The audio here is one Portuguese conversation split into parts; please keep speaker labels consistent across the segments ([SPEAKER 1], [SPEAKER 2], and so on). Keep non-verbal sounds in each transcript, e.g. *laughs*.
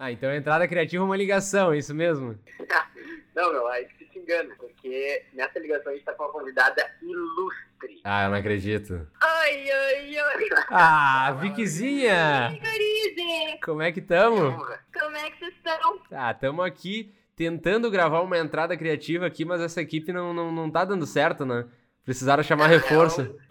[SPEAKER 1] Ah, então entrada criativa é uma ligação, é isso mesmo? *laughs*
[SPEAKER 2] não, meu, aí você se engana, porque nessa ligação a gente tá com uma convidada ilustre.
[SPEAKER 1] Ah, eu não acredito.
[SPEAKER 3] Oi, oi, oi.
[SPEAKER 1] Ah,
[SPEAKER 3] Gorize.
[SPEAKER 1] Como é que tamo?
[SPEAKER 3] Como é que vocês estão?
[SPEAKER 1] Ah, tamo aqui tentando gravar uma entrada criativa aqui, mas essa equipe não, não, não tá dando certo, né? Precisaram chamar reforço.
[SPEAKER 2] Não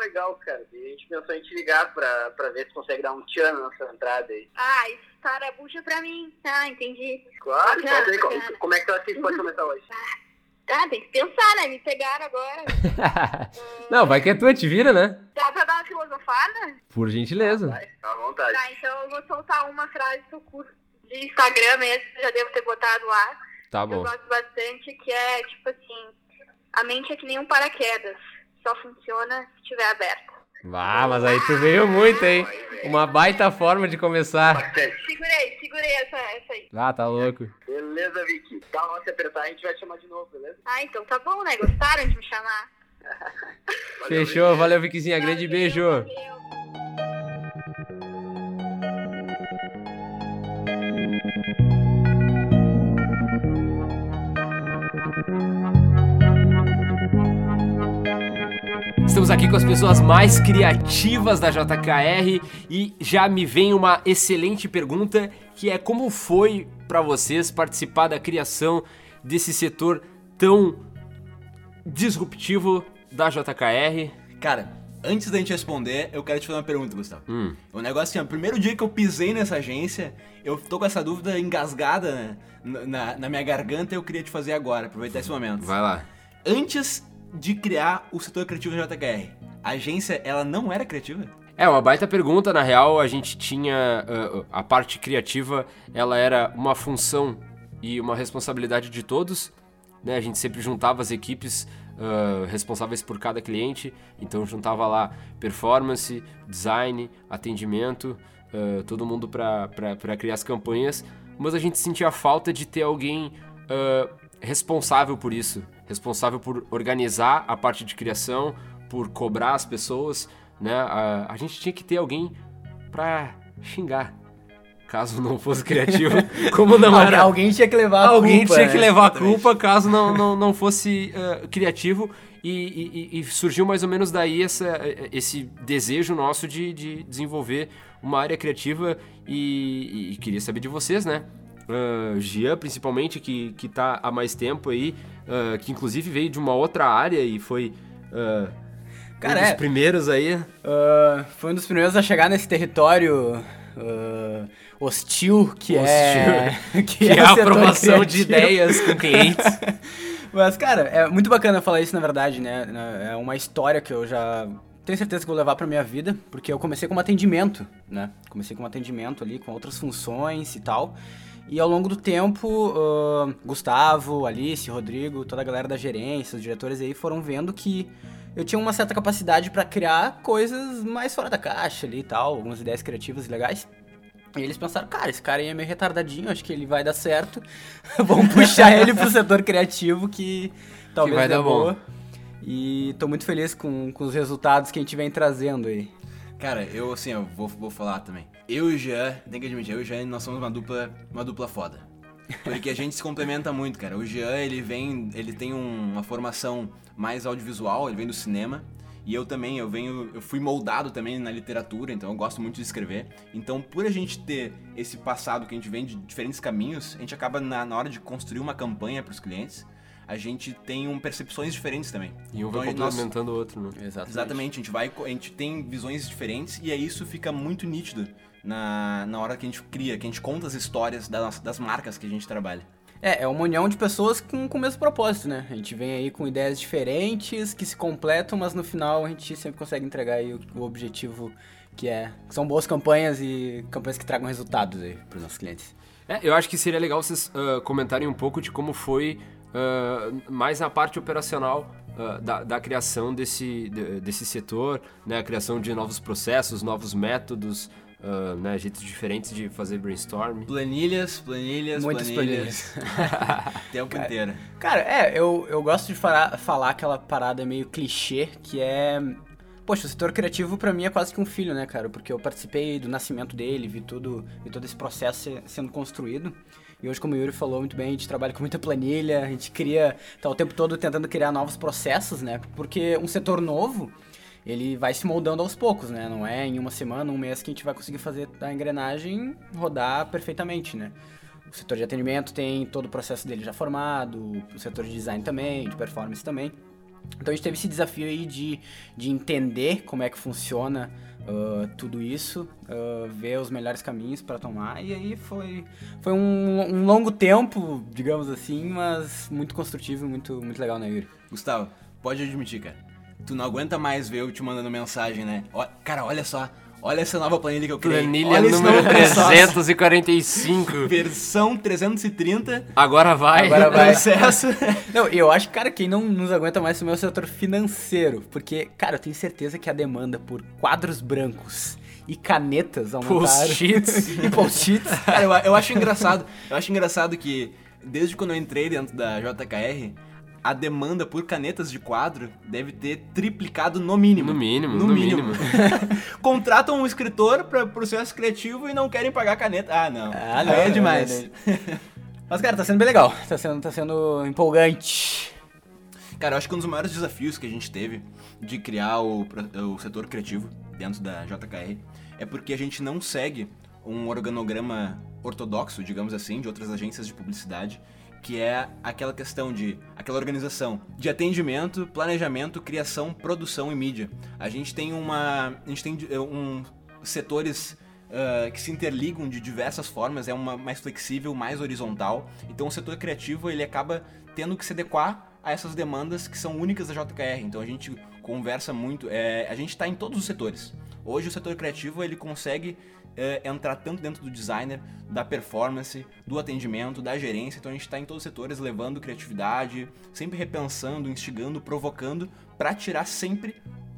[SPEAKER 2] legal, cara. E a gente pensou em te ligar pra, pra ver se consegue dar um tchan na nossa entrada aí.
[SPEAKER 3] Ah, Sara bucha pra mim. Ah, entendi.
[SPEAKER 2] Claro,
[SPEAKER 3] Bacana,
[SPEAKER 2] aí, como, como é que tu acha que pode começar hoje? *laughs*
[SPEAKER 3] Ah, tem que pensar, né? Me pegaram agora. *laughs*
[SPEAKER 1] não, vai que é tua, te vira, né?
[SPEAKER 3] Dá pra dar uma filosofada?
[SPEAKER 1] Por gentileza.
[SPEAKER 2] Vai, à vontade.
[SPEAKER 3] Tá, então eu vou soltar uma frase eu curto de Instagram mesmo, já devo ter botado lá.
[SPEAKER 1] Tá
[SPEAKER 3] Eu
[SPEAKER 1] bom.
[SPEAKER 3] gosto bastante, que é tipo assim, a mente é que nem um paraquedas, só funciona se estiver aberta.
[SPEAKER 1] Ah, mas aí tu veio muito, hein? Uma baita forma de começar.
[SPEAKER 3] Segurei, segurei essa, essa aí.
[SPEAKER 1] Ah, tá louco.
[SPEAKER 2] Beleza, Vicky. Dá uma se apertar, a gente vai te chamar de novo, beleza?
[SPEAKER 3] Ah, então tá bom, né? Gostaram de me chamar? *laughs*
[SPEAKER 2] Valeu,
[SPEAKER 1] Fechou, valeu. Grande
[SPEAKER 3] Valeu,
[SPEAKER 1] beijo.
[SPEAKER 3] valeu.
[SPEAKER 1] Estamos aqui com as pessoas mais criativas da JKR e já me vem uma excelente pergunta que é como foi pra vocês participar da criação desse setor tão disruptivo da JKR?
[SPEAKER 4] Cara, antes da gente responder, eu quero te fazer uma pergunta, Gustavo.
[SPEAKER 1] Hum.
[SPEAKER 4] O negócio assim, ó, o primeiro dia que eu pisei nessa agência, eu tô com essa dúvida engasgada na, na- na minha garganta e eu queria te fazer agora, aproveitar esse momento.
[SPEAKER 1] Vai lá.
[SPEAKER 4] Antes de criar o setor criativo da JKR, a agência, ela não era criativa?
[SPEAKER 1] É, uma baita pergunta, na real, a gente tinha ah, a parte criativa, ela era uma função e uma responsabilidade de todos, né? A gente sempre juntava as equipes ah, responsáveis por cada cliente, então juntava lá performance, design, atendimento, ah, todo mundo para criar as campanhas, mas a gente sentia falta de ter alguém responsável por isso, responsável por organizar a parte de criação, por cobrar as pessoas, né? A, a gente tinha que ter alguém pra xingar, caso não fosse criativo, *laughs* como não era.
[SPEAKER 5] Alguém tinha que levar a
[SPEAKER 1] Alguém
[SPEAKER 5] culpa,
[SPEAKER 1] tinha
[SPEAKER 5] né?
[SPEAKER 1] que levar a culpa caso não, não, não fosse eh, criativo. E, e- e- e surgiu mais ou menos daí essa, esse desejo nosso de, de desenvolver uma área criativa. E, e queria saber de vocês, né? Gian, principalmente, que, que tá há mais tempo aí, ah, que inclusive veio de uma outra área e foi ah,
[SPEAKER 5] Cara,
[SPEAKER 1] um dos
[SPEAKER 5] é.
[SPEAKER 1] primeiros aí.
[SPEAKER 5] Ah, foi um dos primeiros a chegar nesse território hostil que é *laughs*
[SPEAKER 1] Que é
[SPEAKER 5] o
[SPEAKER 1] a aprovação de ideias com clientes. *laughs*
[SPEAKER 5] Mas, cara, é muito bacana falar isso, na verdade, né? É uma história que eu já tenho certeza que vou levar pra minha vida, porque eu comecei com um atendimento, né? Comecei com um atendimento ali, com outras funções e tal. E ao longo do tempo, ah, Gustavo, Alice, Rodrigo, toda a galera da gerência, os diretores aí foram vendo que eu tinha uma certa capacidade pra criar coisas mais fora da caixa ali e tal, algumas ideias criativas e legais. E eles pensaram, cara, esse cara aí é meio retardadinho, acho que ele vai dar certo. *laughs* Vamos puxar ele pro setor criativo que talvez
[SPEAKER 1] vai
[SPEAKER 5] dê
[SPEAKER 1] dar bom.
[SPEAKER 5] boa. E tô muito feliz com, com os resultados que a gente vem trazendo aí.
[SPEAKER 4] Cara, eu assim, eu vou, vou falar também. Eu e o Jean, tem que admitir, eu e o Jean, nós somos uma dupla, uma dupla foda. Porque a gente se complementa muito, cara. O Jean, ele vem, ele tem um- uma formação mais audiovisual, ele vem do cinema. E eu também, eu venho, eu fui moldado também na literatura, então eu gosto muito de escrever. Então, por a gente ter esse passado que a gente vem de diferentes caminhos, a gente acaba na, na hora de construir uma campanha para os clientes, a gente tem um, percepções diferentes também.
[SPEAKER 1] E um
[SPEAKER 4] Então,
[SPEAKER 1] vai
[SPEAKER 4] nós-
[SPEAKER 1] complementando o outro, né?
[SPEAKER 4] Exatamente, a gente vai, a gente tem visões diferentes e aí isso fica muito nítido na, na hora que a gente cria, que a gente conta as histórias das, das marcas que a gente trabalha.
[SPEAKER 5] É, é uma união de pessoas com, com o mesmo propósito, né? A gente vem aí com ideias diferentes, que se completam, mas no final a gente sempre consegue entregar aí o, o objetivo que é... que são boas campanhas e campanhas que tragam resultados aí pros nossos clientes.
[SPEAKER 1] É, eu acho que seria legal vocês ah, comentarem um pouco de como foi ah, mais na parte operacional ah, da, da criação desse, de- desse setor, né? A criação de novos processos, novos métodos, ah, né? Jeitos diferentes de fazer brainstorm.
[SPEAKER 4] Planilhas, planilhas,
[SPEAKER 5] Muitas
[SPEAKER 4] planilhas. o *laughs* tempo inteiro.
[SPEAKER 5] Cara, é, eu, eu gosto de falar, falar aquela parada meio clichê, que é... poxa, o setor criativo pra mim é quase que um filho, né, cara? Porque eu participei do nascimento dele, vi tudo, vi todo esse processo se- sendo construído. E hoje, como o Yuri falou muito bem, a gente trabalha com muita planilha, a gente cria, tá o tempo todo tentando criar novos processos, né? Porque um setor novo, ele vai se moldando aos poucos, né? Não é em uma semana, um mês que a gente vai conseguir fazer a engrenagem rodar perfeitamente, né? O setor de atendimento tem todo o processo dele já formado, o setor de design também, de performance também. Então a gente teve esse desafio aí de, de entender como é que funciona ah, tudo isso, ah, ver os melhores caminhos para tomar, e aí foi, foi um, um longo tempo, digamos assim, mas muito construtivo muito, muito legal, né, Yuri?
[SPEAKER 4] Gustavo, pode admitir, cara. Tu não aguenta mais ver eu te mandando mensagem, né? Cara, olha só. Olha essa nova planilha que eu criei.
[SPEAKER 1] Planilha
[SPEAKER 4] olha
[SPEAKER 1] número
[SPEAKER 4] novo processo.
[SPEAKER 1] 345.
[SPEAKER 4] Versão 330.
[SPEAKER 1] Agora vai.
[SPEAKER 5] Agora vai.
[SPEAKER 4] Processo. *laughs*
[SPEAKER 5] Não, e eu acho que, cara, quem não nos aguenta mais também é o setor financeiro. Porque, cara, eu tenho certeza que a demanda por quadros brancos e canetas aumentaram.
[SPEAKER 1] Post-its. *laughs*
[SPEAKER 5] e post-its.
[SPEAKER 4] Cara, eu, eu acho engraçado. Eu acho engraçado que desde quando eu entrei dentro da JKR, a demanda por canetas de quadro deve ter triplicado no mínimo.
[SPEAKER 1] No mínimo, no mínimo. *laughs*
[SPEAKER 4] Contratam um escritor para processo criativo e não querem pagar caneta. Ah, não.
[SPEAKER 5] Ah, não,
[SPEAKER 4] é
[SPEAKER 5] não,
[SPEAKER 4] demais.
[SPEAKER 5] não, *laughs* Mas, cara, tá sendo bem legal. Tá sendo, tá sendo empolgante.
[SPEAKER 4] Cara, eu acho que um dos maiores desafios que a gente teve de criar o, o setor criativo dentro da JKR é porque a gente não segue um organograma ortodoxo, digamos assim, de outras agências de publicidade, que é aquela questão de aquela organização de atendimento, planejamento, criação, produção e mídia. A gente tem uma, a gente tem eh, um setores ah, que se interligam de diversas formas, é uma mais flexível, mais horizontal. Então o setor criativo ele acaba tendo que se adequar a essas demandas que são únicas da JKR. Então a gente conversa muito, é, a gente está em todos os setores. Hoje o setor criativo ele consegue é, entrar tanto dentro do designer, da performance, do atendimento, da gerência. Então a gente está em todos os setores levando criatividade, sempre repensando, instigando, provocando para tirar sempre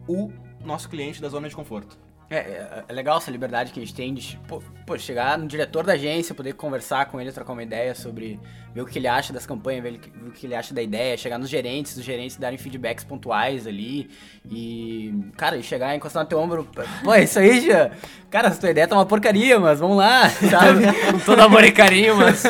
[SPEAKER 4] o nosso cliente da zona de conforto.
[SPEAKER 5] É, é, é legal essa liberdade que a gente tem de pô, pô, chegar no diretor da agência, poder conversar com ele, trocar uma ideia sobre ver o que ele acha das campanhas, ver, o que ele acha da ideia, chegar nos gerentes, os gerentes darem feedbacks pontuais ali e, cara, e chegar e encostar no teu ombro, pô, isso aí já, cara, essa tua ideia tá uma porcaria, mas vamos lá, *laughs* sabe?
[SPEAKER 1] Com todo amor e carinho, mas.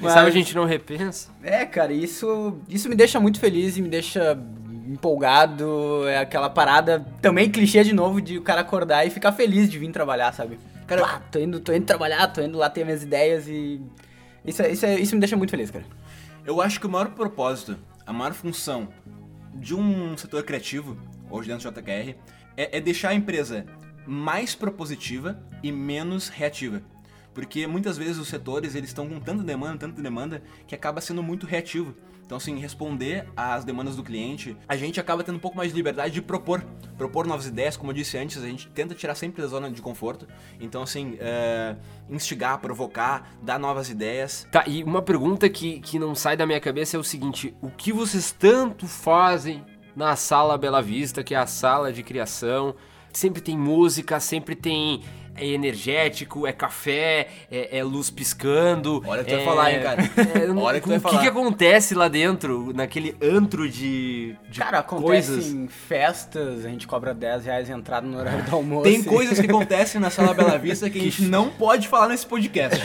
[SPEAKER 5] Mas- *laughs*
[SPEAKER 1] sabe a gente não repensa?
[SPEAKER 5] É, cara, isso, isso me deixa muito feliz e me deixa empolgado. É aquela parada também clichê de novo de o cara acordar e ficar feliz de vir trabalhar, sabe?
[SPEAKER 4] Cara,
[SPEAKER 5] Pá, tô indo, tô indo trabalhar, tô indo lá ter minhas ideias e. Isso, é- isso, é- isso me deixa muito feliz, cara.
[SPEAKER 4] Eu acho que o maior propósito, a maior função de um setor criativo, hoje dentro do JKR, é, é deixar a empresa mais propositiva e menos reativa. Porque muitas vezes os setores eles estão com tanta demanda, tanta demanda, que acaba sendo muito reativo. Então, assim, responder às demandas do cliente, a gente acaba tendo um pouco mais de liberdade de propor. Propor novas ideias, como eu disse antes, a gente tenta tirar sempre da zona de conforto. Então, assim, é, instigar, provocar, dar novas ideias.
[SPEAKER 1] Tá, e uma pergunta que, que não sai da minha cabeça é o seguinte: o que vocês tanto fazem na sala Bela Vista, que é a sala de criação? Sempre tem música, sempre tem. É energético, é café, é, é luz piscando.
[SPEAKER 4] Olha que tu
[SPEAKER 1] é,
[SPEAKER 4] vai falar, hein, cara. *laughs*
[SPEAKER 1] é,
[SPEAKER 4] Olha que tu
[SPEAKER 1] o
[SPEAKER 4] vai
[SPEAKER 1] que,
[SPEAKER 4] falar.
[SPEAKER 1] que acontece lá dentro, naquele antro de, de
[SPEAKER 5] Cara, acontece
[SPEAKER 1] coisas?
[SPEAKER 5] em festas, a gente cobra 10 reais a entrada no horário do *laughs* almoço.
[SPEAKER 4] Tem coisas que acontecem na Sala Bela Vista que a *laughs* gente não pode falar nesse podcast.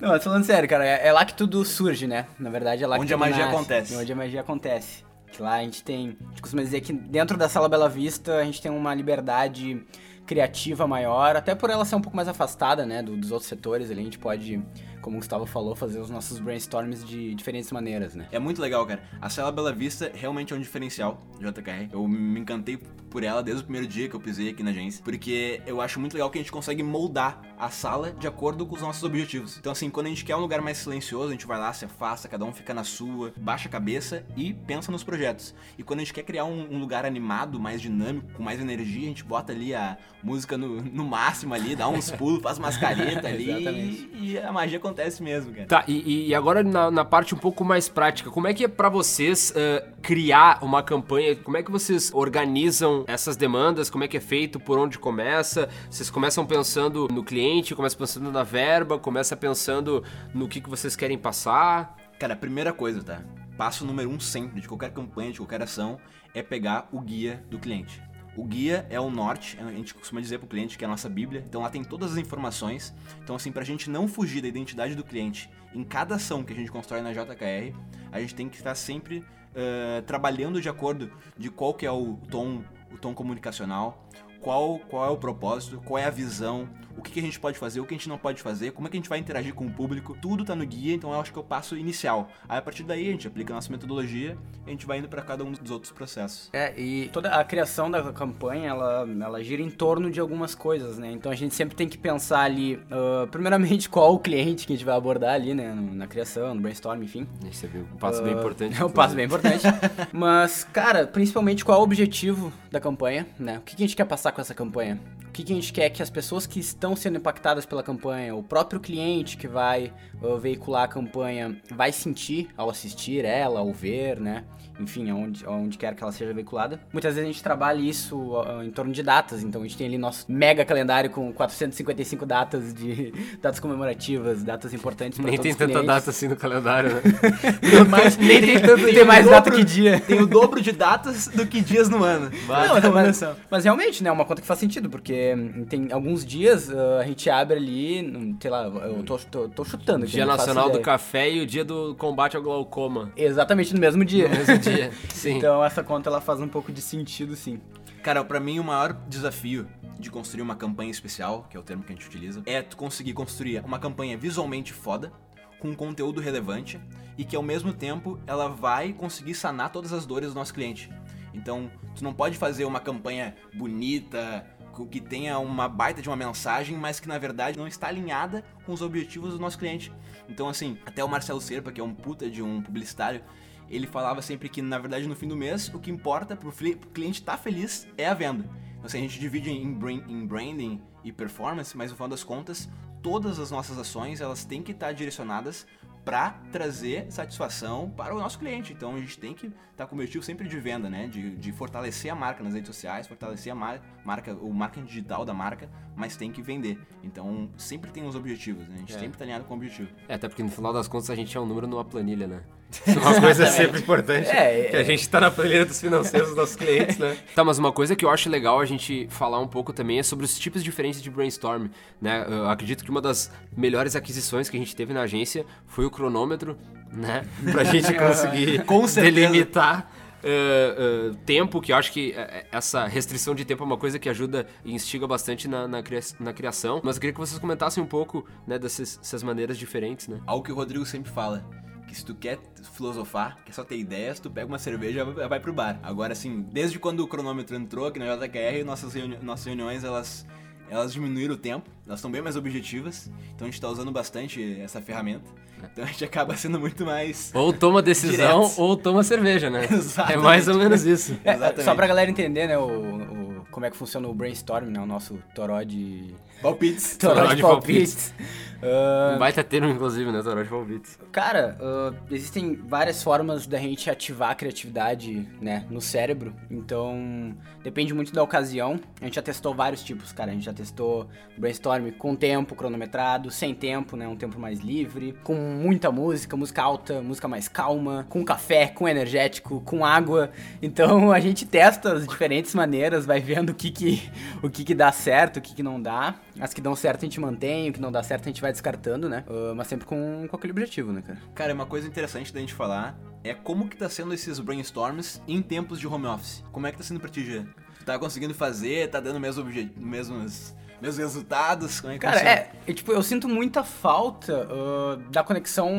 [SPEAKER 5] Não, mas falando sério, cara, é, é lá que tudo surge, né? Na verdade, é lá
[SPEAKER 4] Onde
[SPEAKER 5] que
[SPEAKER 4] a
[SPEAKER 5] tudo
[SPEAKER 4] magia
[SPEAKER 5] nasce,
[SPEAKER 4] acontece.
[SPEAKER 5] Onde a magia acontece. Que lá a gente tem. A gente costuma dizer que dentro da Sala Bela Vista a gente tem uma liberdade criativa maior, até por ela ser um pouco mais afastada, né, do- dos outros setores ali, a gente pode, como o Gustavo falou, fazer os nossos brainstorms de diferentes maneiras, né?
[SPEAKER 4] É muito legal, cara. A Sala Bela Vista realmente é um diferencial JKR. Eu me encantei por ela desde o primeiro dia que eu pisei aqui na agência, porque eu acho muito legal que a gente consegue moldar a sala de acordo com os nossos objetivos. Então, assim, quando a gente quer um lugar mais silencioso, a gente vai lá, se afasta, cada um fica na sua, baixa a cabeça e pensa nos projetos. E quando a gente quer criar um, um lugar animado, mais dinâmico, com mais energia, a gente bota ali a música no, no máximo ali, dá uns *laughs* pulos, faz umas caretas ali
[SPEAKER 5] Exatamente.
[SPEAKER 4] e, e a magia acontece mesmo, cara.
[SPEAKER 1] Tá, e, e agora na, na parte um pouco mais prática, como é que é pra vocês eh, criar uma campanha? Como é que vocês organizam essas demandas? Como é que é feito? Por onde começa? Vocês começam pensando no cliente, começam pensando na verba, começa pensando no que, que vocês querem passar?
[SPEAKER 4] Cara, a primeira coisa, tá? Passo número um sempre de qualquer campanha, de qualquer ação, é pegar o guia do cliente. O guia é o norte, a gente costuma dizer pro cliente que é a nossa bíblia, então lá tem todas as informações. Então assim, pra gente não fugir da identidade do cliente em cada ação que a gente constrói na JKR, a gente tem que estar sempre uh, trabalhando de acordo de qual que é o tom, o tom comunicacional, qual, qual é o propósito, qual é a visão, o que, que, a gente pode fazer, o que a gente não pode fazer, como é que a gente vai interagir com o público, tudo tá no guia, então eu acho que é o passo inicial. Aí a partir daí a gente aplica a nossa metodologia e a gente vai indo para cada um dos outros processos.
[SPEAKER 5] É, e toda a criação da campanha, ela, ela gira em torno de algumas coisas, né? Então a gente sempre tem que pensar ali, uh, primeiramente, *laughs* qual o cliente que a gente vai abordar ali, né? Na criação, no brainstorm, enfim.
[SPEAKER 1] Esse é um passo uh, bem importante.
[SPEAKER 5] É um passo bem importante. *laughs* Mas, cara, principalmente qual é o objetivo da campanha, né? O que a gente quer passar com essa campanha? O que a gente quer que as pessoas que estão sendo impactadas pela campanha, o próprio cliente que vai uh, veicular a campanha vai sentir ao assistir ela, ao ver, né? Enfim, aonde, aonde quer que ela seja veiculada. Muitas vezes a gente trabalha isso uh, em torno de datas, então a gente tem ali nosso mega calendário com 455 datas de *laughs* datas comemorativas, datas importantes
[SPEAKER 1] Nem tem tanta
[SPEAKER 5] clientes.
[SPEAKER 1] data assim no calendário, né? *laughs*
[SPEAKER 5] mas, *laughs* nem tem, tanto, tem, tem mais dobro, data que dia.
[SPEAKER 4] Tem o dobro de datas do que dias no ano.
[SPEAKER 5] Não, mas, mas, realmente, né, é uma conta que faz sentido, porque tem alguns dias uh, a gente abre ali, sei lá, eu tô, tô, tô chutando. Aqui,
[SPEAKER 1] dia Nacional do Café e o dia do combate ao glaucoma.
[SPEAKER 5] Exatamente no mesmo dia.
[SPEAKER 1] No mesmo dia, *laughs* sim.
[SPEAKER 5] Então essa conta ela faz um pouco de sentido, sim.
[SPEAKER 4] Cara, para mim o maior desafio de construir uma campanha especial, que é o termo que a gente utiliza, é tu conseguir construir uma campanha visualmente foda, com conteúdo relevante e que ao mesmo tempo ela vai conseguir sanar todas as dores do nosso cliente. Então, tu não pode fazer uma campanha bonita, que tenha uma baita de uma mensagem, mas que na verdade não está alinhada com os objetivos do nosso cliente. Então, assim, até o Marcelo Serpa, que é um puta de um publicitário, ele falava sempre que na verdade no fim do mês o que importa pro, pro cliente estar tá feliz é a venda. Então, assim, a gente divide em, em branding e performance, mas no final das contas, todas as nossas ações elas têm que estar tá direcionadas para trazer satisfação para o nosso cliente. Então a gente tem que estar tá com o objetivo sempre de venda, né? De, de fortalecer a marca nas redes sociais, fortalecer a mar marca, o marketing digital da marca, mas tem que vender. Então sempre tem os objetivos, né? A gente é. sempre está alinhado com o objetivo.
[SPEAKER 1] É, até porque no final das contas a gente é um número numa planilha, né? É *laughs* uma coisa sempre importante. É, que a gente está na planilha dos financeiros dos nossos clientes, né? Tá, mas uma coisa que eu acho legal a gente falar um pouco também é sobre os tipos diferentes de brainstorm, né? Eu acredito que uma das melhores aquisições que a gente teve na agência foi o cronômetro, né? *laughs* Pra gente *laughs* conseguir delimitar Uh, uh, tempo, que eu acho que essa restrição de tempo é uma coisa que ajuda e instiga bastante na, na, cria na criação. Mas eu queria que vocês comentassem um pouco né, dessas, dessas maneiras diferentes, né?
[SPEAKER 4] Algo que o Rodrigo sempre fala que se tu quer filosofar, quer só ter ideias, tu pega uma cerveja e vai pro bar. Agora, assim, desde quando o cronômetro entrou aqui na JKR, nossas, reuni nossas reuniões, elas, elas diminuíram o tempo, elas estão bem mais objetivas, então a gente tá usando bastante essa ferramenta. Então a gente acaba *laughs* sendo muito mais.
[SPEAKER 1] Ou toma decisão direto. ou toma cerveja, né? *laughs* Exatamente. É mais ou menos isso. *laughs*
[SPEAKER 5] É, só pra galera entender, né, o, o, como é que funciona o brainstorm, né? O nosso toró de.
[SPEAKER 4] Palpites.
[SPEAKER 5] Toró, toró de, de palpites.
[SPEAKER 1] palpites. Uh, um baita termo, inclusive, né? Toró de palpites.
[SPEAKER 5] Cara, uh, existem várias formas da gente ativar a criatividade, né? No cérebro. Então, depende muito da ocasião. A gente já testou vários tipos, cara. A gente já testou brainstorm com tempo cronometrado, sem tempo, né? Um tempo mais livre, com muita música, música alta, música mais calma, com café, com energético, com água. Então, a gente testa as diferentes maneiras, vai vendo o que que, o que, que dá certo, o que, que não dá. As que dão certo a gente mantém, o que não dá certo a gente vai descartando, né? Uh, mas sempre com, com aquele objetivo, né, cara?
[SPEAKER 4] Cara, uma coisa interessante da gente falar é como que tá sendo esses brainstorms em tempos de home office. Como é que tá sendo pra ti, Gê? Tá conseguindo fazer, tá dando mesmo mesmos meus resultados? Como é que
[SPEAKER 5] Cara, é, eu, tipo, eu sinto muita falta uh, da conexão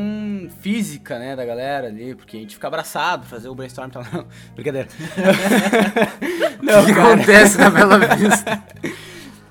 [SPEAKER 5] física, né, da galera ali, porque a gente fica abraçado, fazer o brainstorm, tá? Não, *laughs* brincadeira.
[SPEAKER 1] Não, *laughs* *laughs* o que cara. acontece na Bela Vista?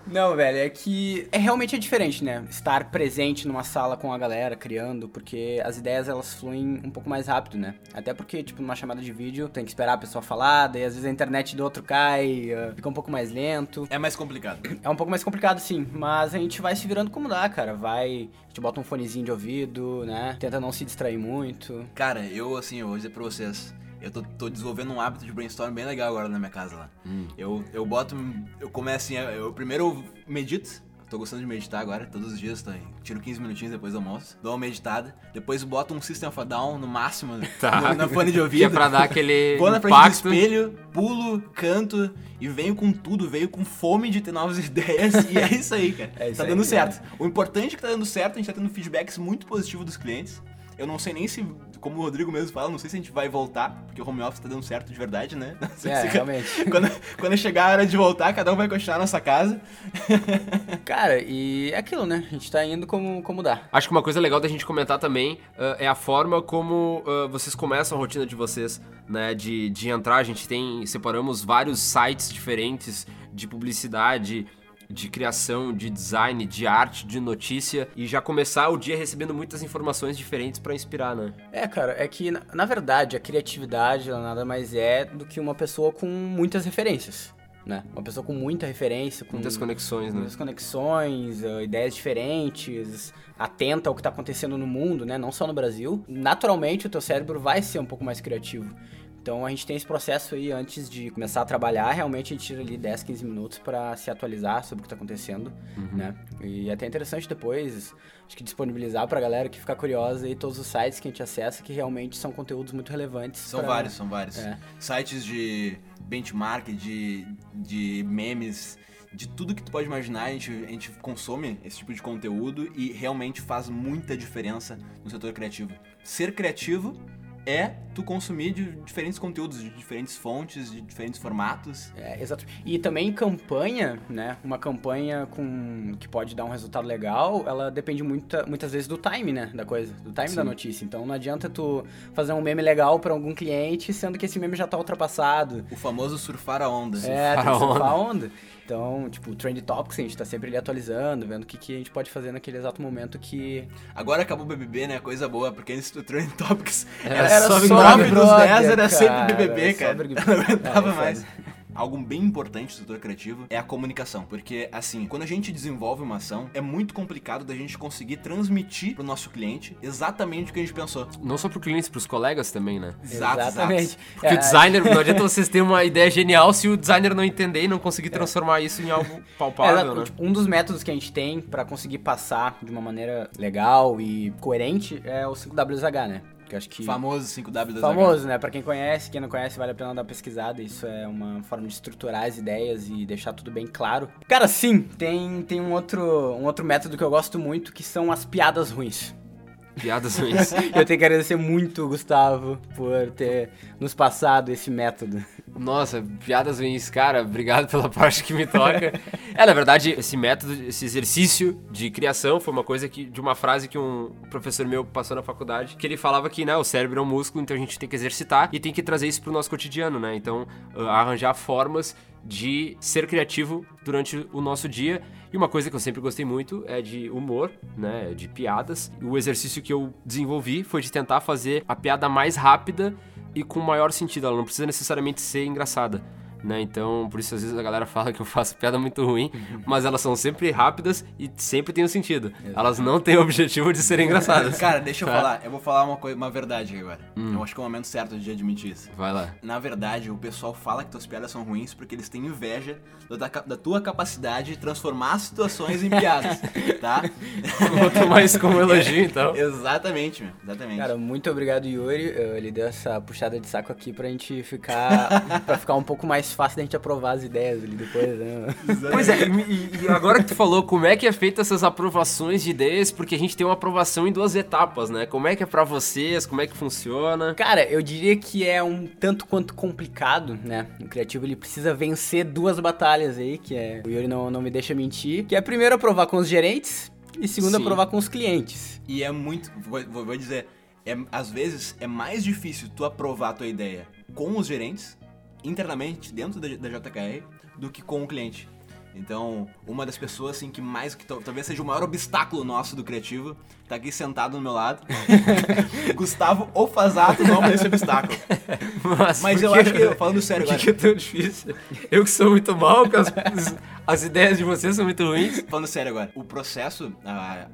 [SPEAKER 5] Não, velho, é que é realmente é diferente, né? Estar presente numa sala com a galera, criando, porque as ideias elas fluem um pouco mais rápido, né? Até porque, tipo, numa chamada de vídeo, tem que esperar a pessoa falar, daí às vezes a internet do outro cai, uh, fica um pouco mais lento.
[SPEAKER 4] É mais complicado. *clears throat*
[SPEAKER 5] É um pouco mais complicado, sim, mas a gente vai se virando como dá, cara. Vai, a gente bota um fonezinho de ouvido, né? Tenta não se distrair muito.
[SPEAKER 4] Cara, eu, assim, eu vou dizer pra vocês eu tô, tô, desenvolvendo um hábito de brainstorm bem legal agora na minha casa lá. Hum. Eu, eu boto. Eu começo assim, eu primeiro medito, tô gostando de meditar agora, todos os dias, tô, tiro 15 minutinhos depois do almoço, dou uma meditada, depois boto um System of a Down no máximo *laughs*
[SPEAKER 1] Tá.
[SPEAKER 4] no, na fone de ouvido.
[SPEAKER 1] Que é pra dar aquele *laughs*
[SPEAKER 4] Vou na frente
[SPEAKER 1] impacto.
[SPEAKER 4] do espelho, pulo, canto e venho com tudo, venho com fome de ter novas *laughs* ideias e é isso aí, cara.
[SPEAKER 5] É isso
[SPEAKER 4] tá dando certo. O importante é que tá dando certo, a gente tá tendo feedbacks muito positivos dos clientes. Eu não sei nem se, como o Rodrigo mesmo fala, não sei se a gente vai voltar, porque o home office tá dando certo de verdade, né? *laughs* Não sei
[SPEAKER 5] É,
[SPEAKER 4] se-
[SPEAKER 5] realmente. *laughs*
[SPEAKER 4] Quando, quando chegar a hora de voltar, cada um vai continuar na nossa casa. *laughs*
[SPEAKER 5] Cara, e é aquilo, né? A gente tá indo como, como dá.
[SPEAKER 1] Acho que uma coisa legal da gente comentar também ah, é a forma como ah, vocês começam a rotina de vocês, né? De, de entrar, a gente tem. Separamos vários sites diferentes de publicidade, de criação, de design, de arte, de notícia, e já começar o dia recebendo muitas informações diferentes pra inspirar, né?
[SPEAKER 5] É, cara, é que na, verdade a criatividade nada mais é do que uma pessoa com muitas referências, né? Uma pessoa com muita referência, com
[SPEAKER 1] Muitas conexões, né?
[SPEAKER 5] muitas conexões, eh, ideias diferentes, atenta ao que tá acontecendo no mundo, né? Não só no Brasil. Naturalmente o teu cérebro vai ser um pouco mais criativo. Então a gente tem esse processo aí antes de começar a trabalhar, realmente a gente tira ali 10, 15 minutos pra se atualizar sobre o que tá acontecendo, né? E é até interessante depois, acho que disponibilizar pra galera que ficar curiosa aí todos os sites que a gente acessa que realmente são conteúdos muito relevantes.
[SPEAKER 4] São
[SPEAKER 5] pra-
[SPEAKER 4] vários, são vários.
[SPEAKER 5] É.
[SPEAKER 4] Sites de benchmark, de, de memes, de tudo que tu pode imaginar, a gente, a gente consome esse tipo de conteúdo e realmente faz muita diferença no setor criativo. Ser criativo é tu consumir de diferentes conteúdos, de diferentes fontes, de diferentes formatos.
[SPEAKER 5] É, exato. E também campanha, né? Uma campanha com que pode dar um resultado legal, ela depende muita, muitas vezes do time, né? Da coisa, do time da notícia. Então não adianta tu fazer um meme legal pra algum cliente, sendo que esse meme já tá ultrapassado.
[SPEAKER 4] O famoso surfar a onda.
[SPEAKER 5] É, tem
[SPEAKER 1] Surfar
[SPEAKER 5] que surfar a onda. Então, tipo, o Trend Topics, a gente tá sempre ali atualizando, vendo o que, que a gente pode fazer naquele exato momento que...
[SPEAKER 4] Agora acabou o BBB, né? Coisa boa, porque antes do Trending Topics
[SPEAKER 1] Era
[SPEAKER 4] era,
[SPEAKER 1] só
[SPEAKER 4] só
[SPEAKER 1] Big
[SPEAKER 4] 9
[SPEAKER 5] Brother,
[SPEAKER 4] dos 10 era sempre BBB, cara.
[SPEAKER 5] só
[SPEAKER 4] não aguentava
[SPEAKER 5] é
[SPEAKER 4] mais. Algo bem importante do setor criativo é a comunicação, porque assim, quando a gente desenvolve uma ação, é muito complicado da gente conseguir transmitir pro nosso cliente exatamente o que a gente pensou.
[SPEAKER 1] Não só pro cliente, pros colegas também, né?
[SPEAKER 4] Exato,
[SPEAKER 5] Exatamente.
[SPEAKER 4] exato.
[SPEAKER 1] Porque o
[SPEAKER 5] É,
[SPEAKER 1] designer, *laughs* não adianta vocês terem uma ideia genial se o designer não entender e não conseguir transformar isso em algo
[SPEAKER 5] É,
[SPEAKER 1] palpável,
[SPEAKER 5] exato.
[SPEAKER 1] né?
[SPEAKER 5] Tipo, um dos métodos que a gente tem pra conseguir passar de uma maneira legal e coerente é o 5WSH, né? Que acho que
[SPEAKER 4] Famoso 5W das
[SPEAKER 5] famoso, né? Pra quem conhece, quem não conhece, vale a pena dar uma pesquisada. Isso é uma forma de estruturar as ideias e deixar tudo bem claro. Cara, sim, tem, tem um, outro, um outro método que eu gosto muito, que são as piadas ruins.
[SPEAKER 1] Piadas ruins.
[SPEAKER 5] Eu tenho que agradecer muito, Gustavo, por ter nos passado esse método.
[SPEAKER 1] Nossa, piadas ruins, cara, obrigado pela parte que me toca. É, na verdade, esse método, esse exercício de criação foi uma coisa que, de uma frase que um professor meu passou na faculdade, que ele falava que, né, o cérebro é um músculo, então a gente tem que exercitar e tem que trazer isso pro nosso cotidiano, né? Então, ah, arranjar formas de ser criativo durante o nosso dia. E uma coisa que eu sempre gostei muito é de humor, né, de piadas. O exercício que eu desenvolvi foi de tentar fazer a piada mais rápida e com maior sentido. Ela não precisa necessariamente ser engraçada. Né? Então, por isso às vezes a galera fala que eu faço piada muito ruim, *laughs* mas elas são sempre rápidas e sempre têm um sentido. Elas não têm o objetivo de serem *laughs* engraçadas.
[SPEAKER 4] Cara, deixa eu
[SPEAKER 1] Tá.
[SPEAKER 4] falar, eu vou falar uma, coisa, uma verdade aqui agora.
[SPEAKER 1] Hum.
[SPEAKER 4] Eu acho que é o momento certo de admitir isso.
[SPEAKER 1] Vai lá.
[SPEAKER 4] Na verdade, o pessoal fala que tuas piadas são ruins porque eles têm inveja da, da tua capacidade de transformar situações em piadas, *laughs* tá?
[SPEAKER 1] Vou tomar isso como elogio, então.
[SPEAKER 4] Exatamente, meu. Exatamente.
[SPEAKER 5] Cara, muito obrigado, Yuri. Ele deu essa puxada de saco aqui pra gente ficar. pra ficar um pouco mais fácil da gente aprovar as ideias ali depois, né? *laughs*
[SPEAKER 1] Pois é, e, e agora que tu falou, como é que é feita essas aprovações de ideias? Porque a gente tem uma aprovação em duas etapas, né? Como é que é pra vocês? Como é que funciona?
[SPEAKER 5] Cara, eu diria que é um tanto quanto complicado, né? O criativo ele precisa vencer duas batalhas aí, que é. O Yuri não, não me deixa mentir. Que é primeiro aprovar com os gerentes e segundo
[SPEAKER 1] Sim.
[SPEAKER 5] aprovar com os clientes.
[SPEAKER 4] E é muito. Vou, vou- vou dizer, é, às vezes é mais difícil tu aprovar a tua ideia com os gerentes, internamente, dentro da, da JKR, do que com o cliente. Então, uma das pessoas assim que mais que tal- talvez seja o maior obstáculo nosso do criativo, tá aqui sentado do meu lado. *laughs* Gustavo Ofazato não é esse obstáculo.
[SPEAKER 1] Mas,
[SPEAKER 4] Mas eu acho que, falando sério
[SPEAKER 1] Por que, que é tão difícil? Eu que sou muito mal, que as, as ideias de vocês são muito ruins.
[SPEAKER 4] Falando sério agora, o processo, a,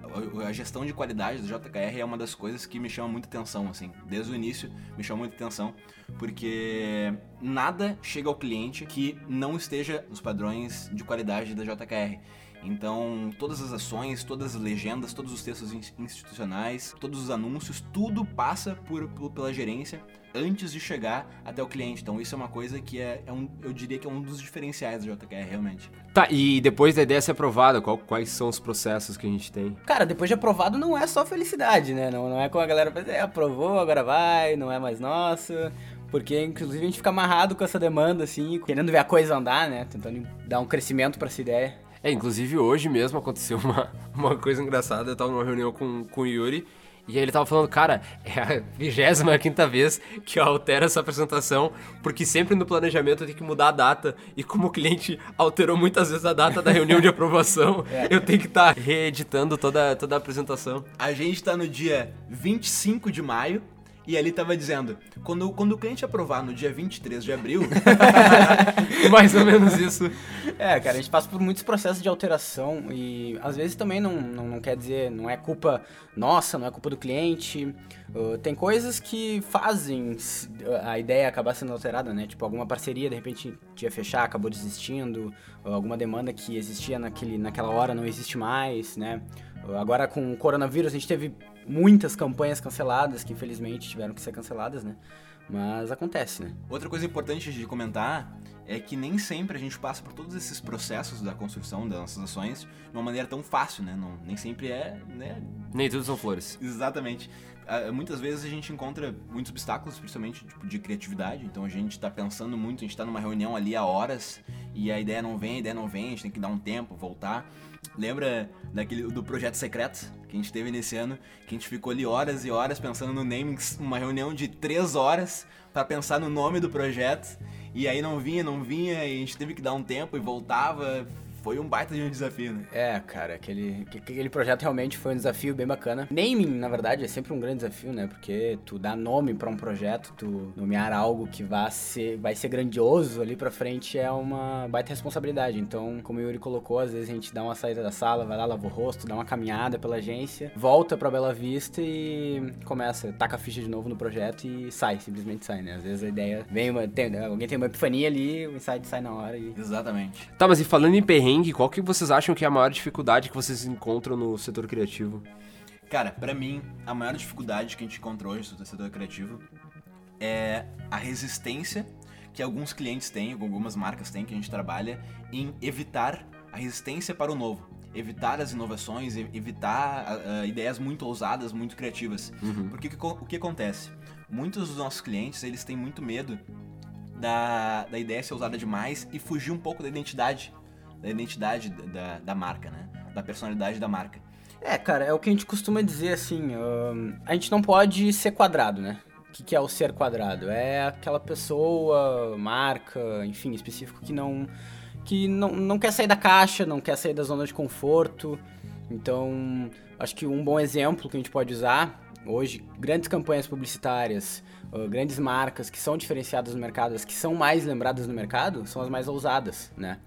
[SPEAKER 4] a- a gestão de qualidade do JKR é uma das coisas que me chama muita atenção, assim. Desde o início me chama muita atenção, porque nada chega ao cliente que não esteja nos padrões de qualidade da JKR. Então, todas as ações, todas as legendas, todos os textos institucionais, todos os anúncios, tudo passa por, por pela gerência antes de chegar até o cliente. Então isso é uma coisa que é, é um, eu diria que é um dos diferenciais do JKR, realmente.
[SPEAKER 1] Tá, e depois da ideia ser aprovada, qual, quais são os processos que a gente tem?
[SPEAKER 5] Cara, depois de aprovado não é só felicidade, né? Não, não é como a galera pensa, é, aprovou, agora vai, não é mais nosso. Porque, inclusive, a gente fica amarrado com essa demanda, assim, querendo ver a coisa andar, né? Tentando dar um crescimento para essa ideia.
[SPEAKER 1] É, inclusive hoje mesmo aconteceu uma, *laughs* uma coisa engraçada. Eu tava numa reunião com, com o Yuri e aí ele tava falando, cara, é a 25 vez que eu altero essa apresentação, porque sempre no planejamento eu tenho que mudar a data. E como o cliente alterou muitas vezes a data da reunião de *laughs* aprovação, é. eu tenho que estar tá reeditando toda, toda a apresentação.
[SPEAKER 4] A gente tá no dia 25 de maio e ali tava dizendo, quando, quando o cliente aprovar no dia 23 de abril... *laughs*
[SPEAKER 1] Mais ou menos isso.
[SPEAKER 5] É, cara, a gente passa por muitos processos de alteração e às vezes também não, não, não quer dizer, não é culpa nossa, não é culpa do cliente. Uh, tem coisas que fazem a ideia acabar sendo alterada, né? Tipo, alguma parceria, de repente, ia fechar, acabou desistindo, alguma demanda que existia naquele, naquela hora não existe mais, né? Agora com o coronavírus a gente teve muitas campanhas canceladas que infelizmente tiveram que ser canceladas, né? Mas acontece, né?
[SPEAKER 4] Outra coisa importante de comentar é que nem sempre a gente passa por todos esses processos da construção das nossas ações de uma maneira tão fácil, né? Não, nem sempre é, né?
[SPEAKER 1] Nem tudo são flores.
[SPEAKER 4] Exatamente. Uh, muitas vezes a gente encontra muitos obstáculos, principalmente tipo, de criatividade. Então a gente está pensando muito, a gente está numa reunião ali há horas e a ideia não vem, a ideia não vem, a gente tem que dar um tempo, voltar. Lembra daquele do projeto secreto que a gente teve nesse ano, que a gente ficou ali horas e horas pensando no naming, uma reunião de três horas para pensar no nome do projeto. E aí não vinha, não vinha, e a gente teve que dar um tempo e voltava foi um baita de um desafio, né?
[SPEAKER 5] É, cara, aquele, aquele projeto realmente foi um desafio bem bacana. Naming, na verdade, é sempre um grande desafio, né? Porque tu dá nome para um projeto, tu nomear algo que vai ser, vai ser grandioso ali pra frente é uma baita responsabilidade. Então, como o Yuri colocou, às vezes a gente dá uma saída da sala, vai lá, lava o rosto, dá uma caminhada pela agência, volta pra Bela Vista e começa, taca a ficha de novo no projeto e sai, simplesmente sai, né? Às vezes a ideia vem, uma, tem, alguém tem uma epifania ali, o insight sai na hora e...
[SPEAKER 4] Exatamente.
[SPEAKER 1] Tá, mas e falando em perrengue, perrengue, qual que vocês acham que é a maior dificuldade que vocês encontram no setor criativo?
[SPEAKER 4] Cara, para mim, a maior dificuldade que a gente encontra hoje no setor criativo é a resistência que alguns clientes têm, algumas marcas têm, que a gente trabalha, em evitar a resistência para o novo. Evitar as inovações, evitar uh, ideias muito ousadas, muito criativas. Uhum. Porque o que acontece? Muitos dos nossos clientes, eles têm muito medo da, da ideia ser usada demais e fugir um pouco da identidade da identidade da, da marca, né? Da personalidade da marca.
[SPEAKER 5] É, cara, é o que a gente costuma dizer assim: a gente não pode ser quadrado, né? O que, que é o ser quadrado? É aquela pessoa, marca, enfim, específico que não que não, não quer sair da caixa, não quer sair da zona de conforto. Então, acho que um bom exemplo que a gente pode usar hoje, grandes campanhas publicitárias, uh, grandes marcas que são diferenciadas no mercado, as que são mais lembradas no mercado, são as mais ousadas, né?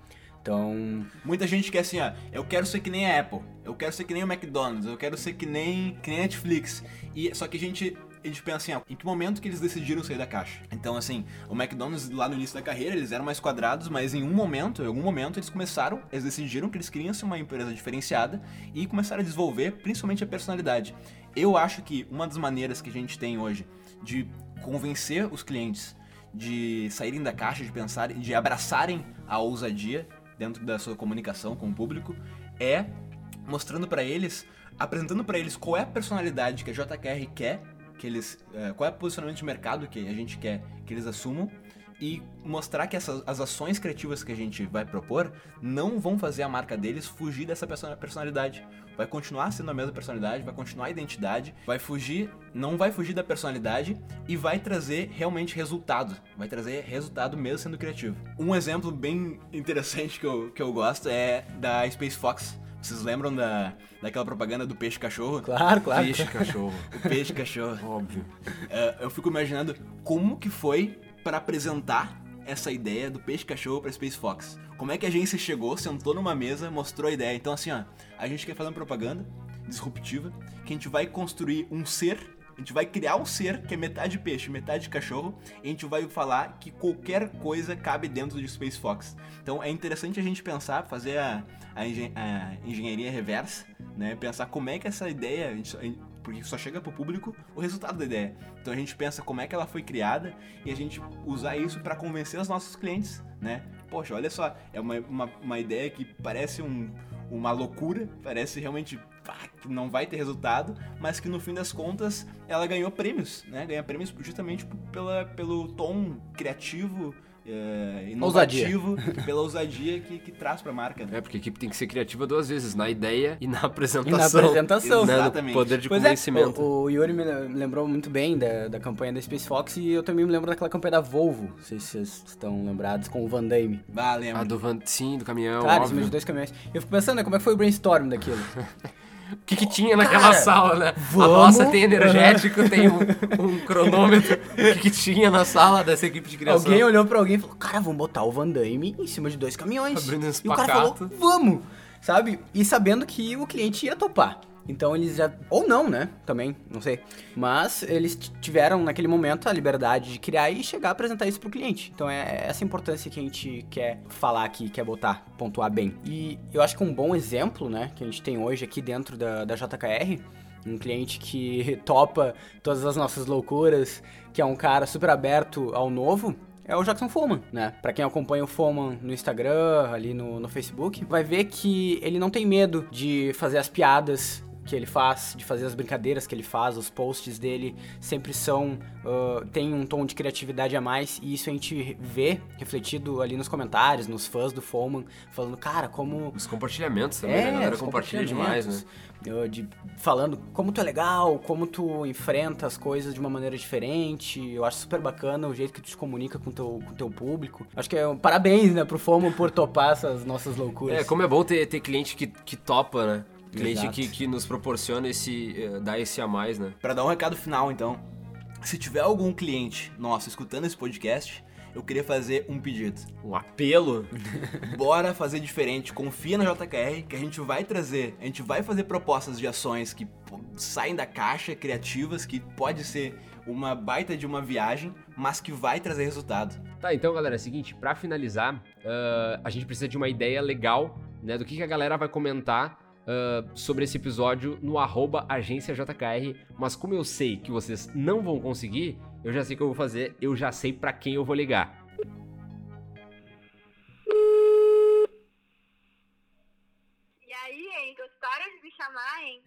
[SPEAKER 5] Então.
[SPEAKER 4] Muita gente quer assim, ó, eu quero ser que nem a Apple, eu quero ser que nem o McDonald's, eu quero ser que nem, que nem a Netflix. E, só que a gente a gente pensa assim, ó, em que momento que eles decidiram sair da caixa? Então, assim, o McDonald's lá no início da carreira, eles eram mais quadrados, mas em um momento, em algum momento, eles começaram, eles decidiram que eles queriam ser uma empresa diferenciada e começaram a desenvolver principalmente a personalidade. Eu acho que uma das maneiras que a gente tem hoje de convencer os clientes de saírem da caixa, de pensar, de abraçarem a ousadia dentro da sua comunicação com o público é mostrando para eles, apresentando para eles qual é a personalidade que a JKR quer, que eles, é, qual é o posicionamento de mercado que a gente quer que eles assumam e mostrar que essas, as ações criativas que a gente vai propor não vão fazer a marca deles fugir dessa personalidade. Vai continuar sendo a mesma personalidade, vai continuar a identidade, vai fugir, não vai fugir da personalidade e vai trazer realmente resultado. Vai trazer resultado mesmo sendo criativo. Um exemplo bem *laughs* interessante que eu, que eu gosto é da Space Fox. Vocês lembram da, daquela propaganda do peixe cachorro?
[SPEAKER 5] Claro, claro.
[SPEAKER 1] Peixe *laughs* cachorro.
[SPEAKER 4] O peixe cachorro.
[SPEAKER 1] Óbvio.
[SPEAKER 4] Uh, eu fico imaginando como que foi para apresentar essa ideia do peixe cachorro para Space Fox. Como é que a agência chegou, sentou numa mesa, mostrou a ideia. Então assim, ó, a gente quer fazer uma propaganda disruptiva, que a gente vai construir um ser A gente vai criar um ser que é metade peixe, metade cachorro, e a gente vai falar que qualquer coisa cabe dentro de Space Fox. Então é interessante a gente pensar, fazer a, a, engen a engenharia reversa, né? Pensar como é que essa ideia, a gente, porque só chega pro público o resultado da ideia. Então a gente pensa como é que ela foi criada e a gente usar isso para convencer os nossos clientes, né? Poxa, olha só, é uma, uma, uma ideia que parece um, uma loucura, parece realmente que não vai ter resultado, mas que no fim das contas ela ganhou prêmios, né? Ganha prêmios justamente pela, pelo tom criativo é, inovativo
[SPEAKER 5] Ousadia.
[SPEAKER 4] pela ousadia que, que traz pra marca. Né?
[SPEAKER 1] É, porque a equipe tem que ser criativa duas vezes, na ideia e na *laughs* apresentação.
[SPEAKER 5] E na apresentação.
[SPEAKER 1] Né, no
[SPEAKER 4] Exatamente.
[SPEAKER 1] poder de
[SPEAKER 5] Pois
[SPEAKER 1] convencimento.
[SPEAKER 5] é, o, o Yuri me lembrou muito bem da, da campanha da Space Fox e eu também me lembro daquela campanha da Volvo, não sei se vocês estão lembrados, com o Van Damme.
[SPEAKER 4] Bah, lembra.
[SPEAKER 1] A do Van... Sim, do caminhão,
[SPEAKER 5] cima de dois caminhões. Eu fico pensando, né, como é que foi o brainstorm daquilo? *laughs*
[SPEAKER 1] O que, que tinha naquela
[SPEAKER 5] Cara,
[SPEAKER 1] sala, né? A
[SPEAKER 5] vamos-
[SPEAKER 1] nossa tem energético, tem um, um cronômetro. O que, que tinha na sala dessa equipe de criação?
[SPEAKER 5] Alguém olhou pra alguém e falou, cara, vamos botar o Van Damme em cima de dois caminhões.
[SPEAKER 1] Abrindo um
[SPEAKER 5] e o cara falou, vamos! Sabe? E sabendo que o cliente ia topar. Então eles já. Ou não, né? Também, não sei. Mas eles tiveram naquele momento a liberdade de criar e chegar a apresentar isso pro cliente. Então é essa importância que a gente quer falar aqui, quer botar, pontuar bem. E eu acho que um bom exemplo, né, que a gente tem hoje aqui dentro da, da JKR, um cliente que *laughs* topa todas as nossas loucuras, que é um cara super aberto ao novo, é o Jackson Foman, né? Pra quem acompanha o Foman no Instagram, ali no, no Facebook, vai ver que ele não tem medo de fazer as piadas que ele faz, de fazer as brincadeiras que ele faz, os posts dele sempre são, ah, tem um tom de criatividade a mais, e isso a gente vê refletido ali nos comentários, nos fãs do Foman, falando, cara, como
[SPEAKER 1] Os compartilhamentos também, né? A galera compartilha demais, né?
[SPEAKER 5] de- falando como tu é legal, como tu enfrenta as coisas de uma maneira diferente. Eu acho super bacana o jeito que tu se comunica com teu, com teu público. Acho que é um parabéns, né, pro Fomo por topar essas nossas loucuras.
[SPEAKER 1] É, como é bom ter, ter cliente que, que topa, né? Cliente que, que nos proporciona esse. eh, dá esse a mais, né?
[SPEAKER 4] Pra dar um recado final, então. Se tiver algum cliente nosso escutando esse podcast, eu queria fazer um pedido.
[SPEAKER 1] Um apelo. *laughs*
[SPEAKER 4] Bora fazer diferente. Confia na JKR que a gente vai trazer, a gente vai fazer propostas de ações que pô, saem da caixa, criativas, que pode ser uma baita de uma viagem, mas que vai trazer resultado.
[SPEAKER 1] Tá, então, galera, é o seguinte, pra finalizar, ah, a gente precisa de uma ideia legal, né, do que, que a galera vai comentar ah, sobre esse episódio no arroba agência JKR, mas como eu sei que vocês não vão conseguir, eu já sei o que eu vou fazer, eu já sei pra quem eu vou ligar.
[SPEAKER 3] E aí, hein? Gostaram de me chamar, hein?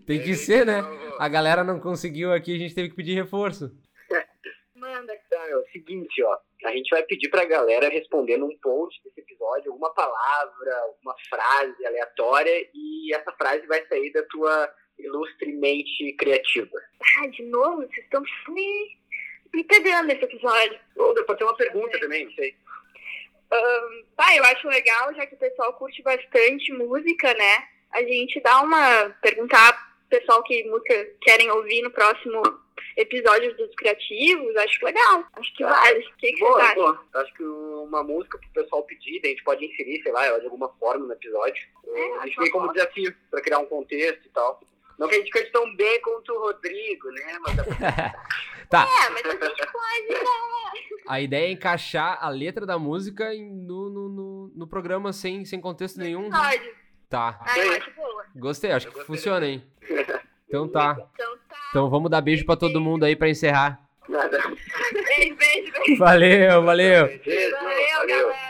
[SPEAKER 3] *laughs*
[SPEAKER 1] Tem que ser, né? A galera não conseguiu aqui, a gente teve que pedir reforço. *laughs*
[SPEAKER 3] Manda.
[SPEAKER 2] Tá, é o seguinte, ó. A gente vai pedir pra galera responder num post desse episódio alguma palavra, alguma frase aleatória e essa frase vai sair da tua ilustre mente criativa.
[SPEAKER 3] Ah, de novo? Vocês estão me, me pegando nesse episódio.
[SPEAKER 2] Ou pode ter uma pergunta também, não sei.
[SPEAKER 3] Ahn, tá, eu acho legal, já que o pessoal curte bastante música, né? A gente dá uma. perguntar pro pessoal que música querem ouvir no próximo episódio dos criativos. Acho legal. Acho que vale. O que, que
[SPEAKER 2] Boa,
[SPEAKER 3] acham?
[SPEAKER 2] boa. Acho que uma música pro pessoal pedir, a gente pode inserir, sei lá, ela de alguma forma no episódio.
[SPEAKER 3] É,
[SPEAKER 2] a gente vem como
[SPEAKER 3] uma
[SPEAKER 2] desafio pra criar um contexto e tal. Não que a gente cante tão bem quanto o Rodrigo, né? Mas *laughs*
[SPEAKER 1] Tá,
[SPEAKER 3] É, mas a gente pode, né?
[SPEAKER 1] a ideia é encaixar a letra da música no, no, no, no programa sem, sem contexto nenhum.
[SPEAKER 3] Pode.
[SPEAKER 1] Tá,
[SPEAKER 3] Ah, eu acho boa.
[SPEAKER 1] gostei, acho que
[SPEAKER 2] gostei.
[SPEAKER 1] funciona, hein? Então tá.
[SPEAKER 3] Então tá.
[SPEAKER 1] Então vamos dar beijo pra todo mundo aí pra encerrar.
[SPEAKER 2] nada.
[SPEAKER 3] Beijo, beijo, beijo.
[SPEAKER 1] Valeu, valeu.
[SPEAKER 2] Beijo,
[SPEAKER 3] Valeu, galera.